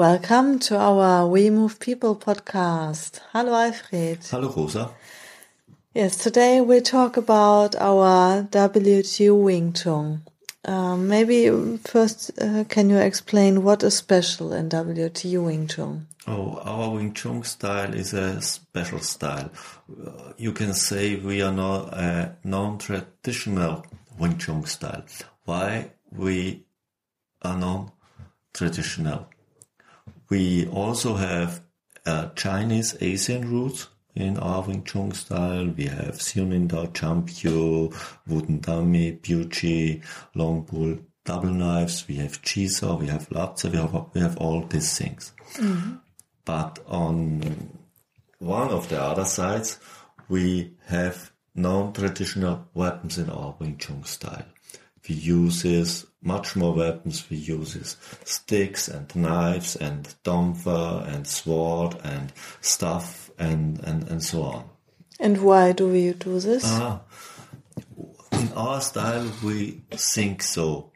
Welcome to our We Move People podcast. Hello, Alfred. Hello, Rosa. Yes, today we talk about our WTU Wing Tsun. Um, maybe first, uh, can you explain what is special in WTU Wing Tsun? Oh, our Wing Tsun style is a special style. Uh, you can say we are not a non-traditional Wing Tsun style. Why we are non-traditional? We also have uh, Chinese Asian roots in our Wing Tsun style. We have Siu Nim Tau, Champyu, Wooden Dummy, Biu Tze, Long Bull, double knives. We have Chi Sao, we have Lap Sao, we have, we have all these things. Mm-hmm. But on one of the other sides, we have non-traditional weapons in our Wing Tsun style. We use much more weapons. We use sticks and knives and tonfa and sword and stuff and, and, and so on. And why do we do this? Uh, in our style, we think so.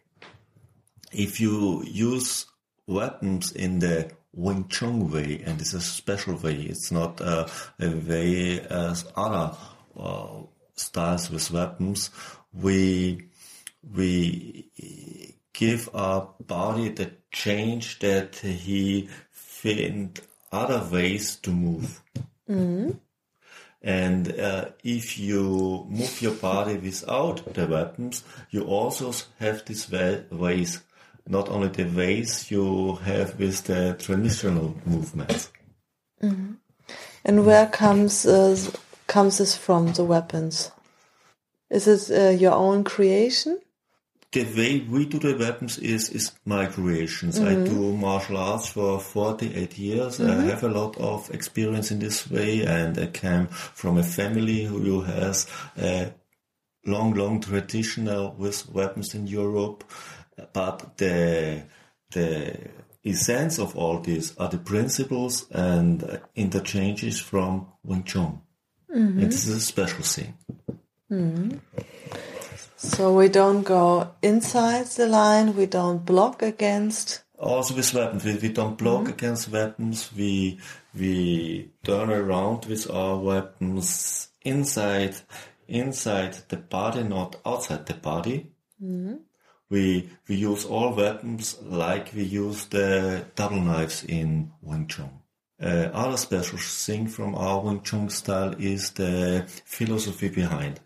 If you use weapons in the Wing Tsun way, and it's a special way, it's not uh, a way as other uh, styles with weapons, we we give our body the change that he find other ways to move. Mm-hmm. And uh, if you move your body without the weapons, you also have these ways, not only the ways you have with the traditional movements. Mm-hmm. And where comes uh, comes this from? The weapons? Is it uh, your own creation? The way we do the weapons is is my creations. Mm-hmm. I do martial arts for 48 years. Mm-hmm. I have a lot of experience in this way and I came from a family who has a long, long tradition with weapons in Europe. But the, the essence of all this are the principles and interchanges from Wing Tsun. Mm-hmm. And this is a special thing. So we don't go inside the line, we don't block against. Also with weapons, we, we don't block mm -hmm. against weapons, we, we turn around with our weapons inside, inside the body, not outside the body. Mm -hmm. We, we use all weapons like we use the double knives in Wing Tsun. Uh, other special thing from our Wing Tsun style is the philosophy behind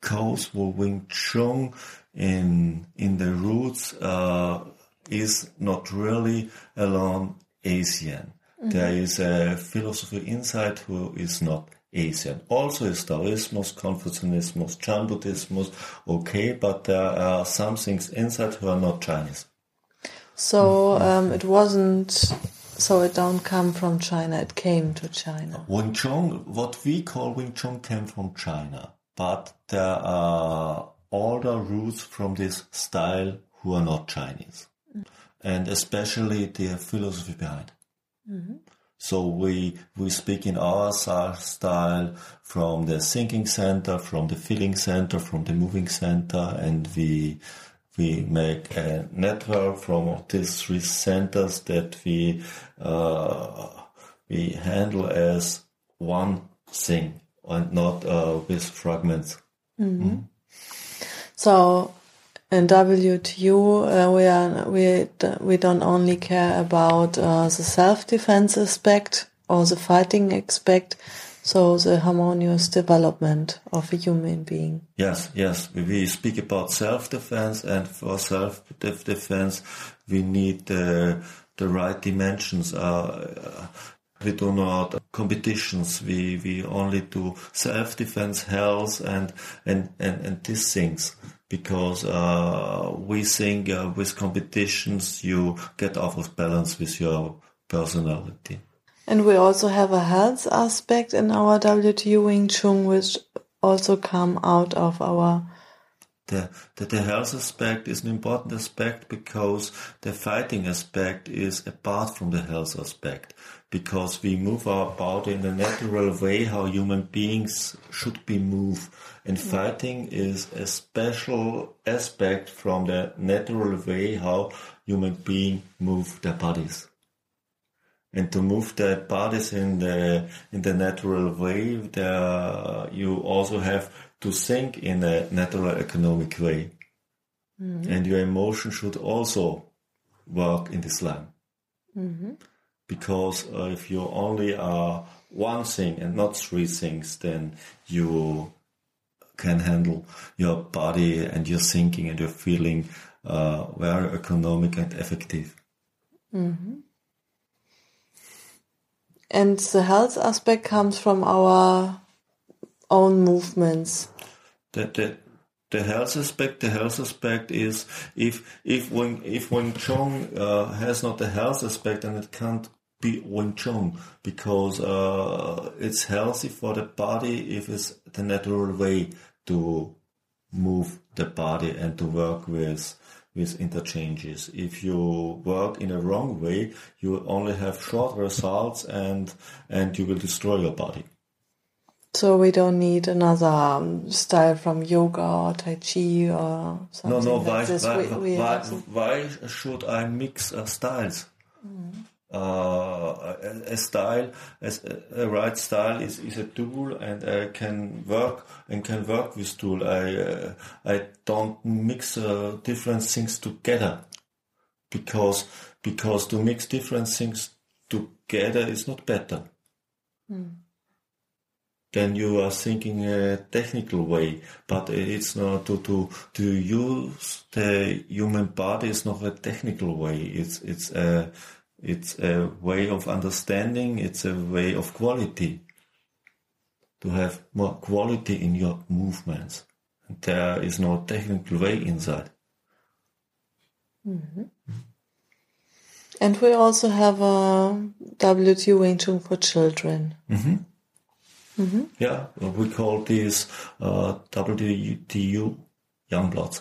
because Wing Tsun in in the roots uh, is not really alone Asian. Mm-hmm. There is a philosophy inside who is not Asian. Also is Taoism, Confucianism, Chan Buddhism, okay, but there are some things inside who are not Chinese. So um, it wasn't. So it don't come from China. It came to China. Wing Tsun, what we call Wing Chun, came from China but there are older roots from this style who are not Chinese, and especially the philosophy behind. Mm-hmm. So we we speak in our style from the thinking center, from the feeling center, from the moving center, and we we make a network from these three centers that we uh, we handle as one thing and not uh, with fragments. Mm. So in WTU, uh, we are we we don't only care about uh, the self defense aspect or the fighting aspect, so the harmonious development of a human being. Yes, yes, we speak about self defense, and for self defense, we need the the right dimensions. Uh, we do not competitions. We we only do self defense, health, and and and, and these things because uh, we think uh, with competitions you get off of balance with your personality. And we also have a health aspect in our WTU Wing Tsun, which also come out of our the, the, the health aspect is an important aspect because the fighting aspect is apart from the health aspect because we move our body in a natural way how human beings should be moved and fighting is a special aspect from the natural way how human beings move their bodies and to move their bodies in the in the natural way there you also have to think in a natural economic way. Mm-hmm. And your emotion should also work in this line. Mm-hmm. Because uh, if you only are one thing and not three things, then you can handle your body and your thinking and your feeling uh, very economic and effective. Mm-hmm. And the health aspect comes from our own movements. The, the, the health aspect, the health aspect is if if when if Wing Tsun uh, has not the health aspect, and it can't be Wing Tsun because uh, it's healthy for the body if it's the natural way to move the body and to work with with interchanges. If you work in a wrong way, you only have short results and and you will destroy your body. So we don't need another um, style from yoga or tai chi or something. No, no. Like why, this. why, why, why, should I mix uh, styles? Mm. Uh, a, a, style, as a, a, right style is, is a tool, and I can work and can work with tool. I uh, I don't mix uh, different things together because because to mix different things together is not better. Mm then you are thinking a technical way, but it's not to, to, to use the human body is not a technical way. It's, it's a, it's a way of understanding. It's a way of quality to have more quality in your movements. There is no technical way inside. Mm-hmm. And we also have a WTU Wing Tsun for children. Mm-hmm. Mm-hmm. Yeah, we call this uh, WTU young blood.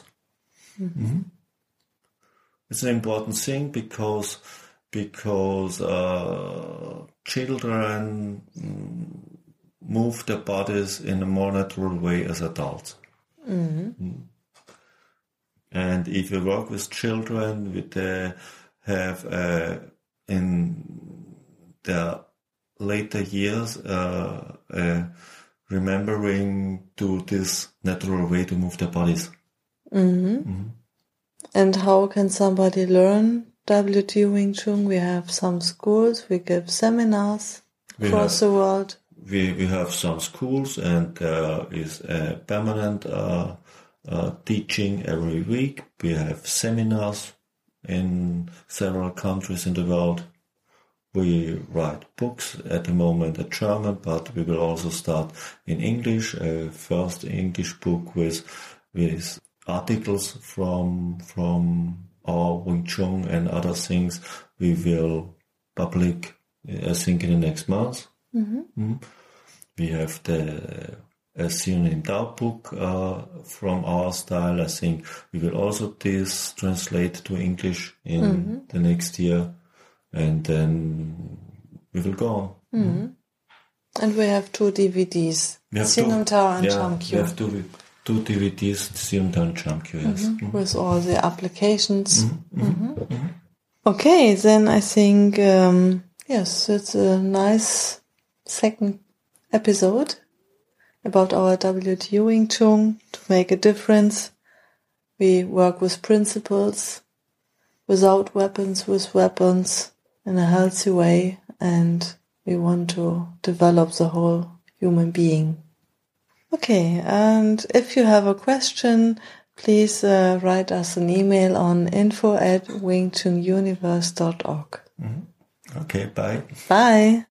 Mm-hmm. Mm-hmm. It's an important thing because because uh, children move their bodies in a more natural way as adults. Mm-hmm. Mm. And if you work with children, with they have uh, in their later years uh, uh, remembering to this natural way to move their bodies. Mm-hmm. Mm-hmm. And how can somebody learn WT Wing Tsun? We have some schools, we give seminars we across have, the world. We, we have some schools and there is a permanent uh, uh, teaching every week. We have seminars in several countries in the world. We write books at the moment in German, but we will also start in English. A first English book with with articles from from our Tsun and other things. We will public, I think, in the next month. Mm-hmm. Mm. We have the a Siu Nim Tau book uh, from our style. I think we will also this translate to English in mm-hmm. the next year and then we will go on. Mm-hmm. And we have two DVDs, Siu Nim Tau and yeah, have two, DVDs, Siu Nim Tau and Chum Kiu, yes. Mm-hmm. With all the applications. Mm-hmm. Mm-hmm. Okay, then I think, um, yes, it's a nice second episode about our WTU Wing Tsun to make a difference. We work with principles, without weapons, with weapons in a healthy way and we want to develop the whole human being. Okay, and if you have a question, please uh, write us an email on info at wingtsununiverse.org. Mm-hmm. Okay, bye. Bye.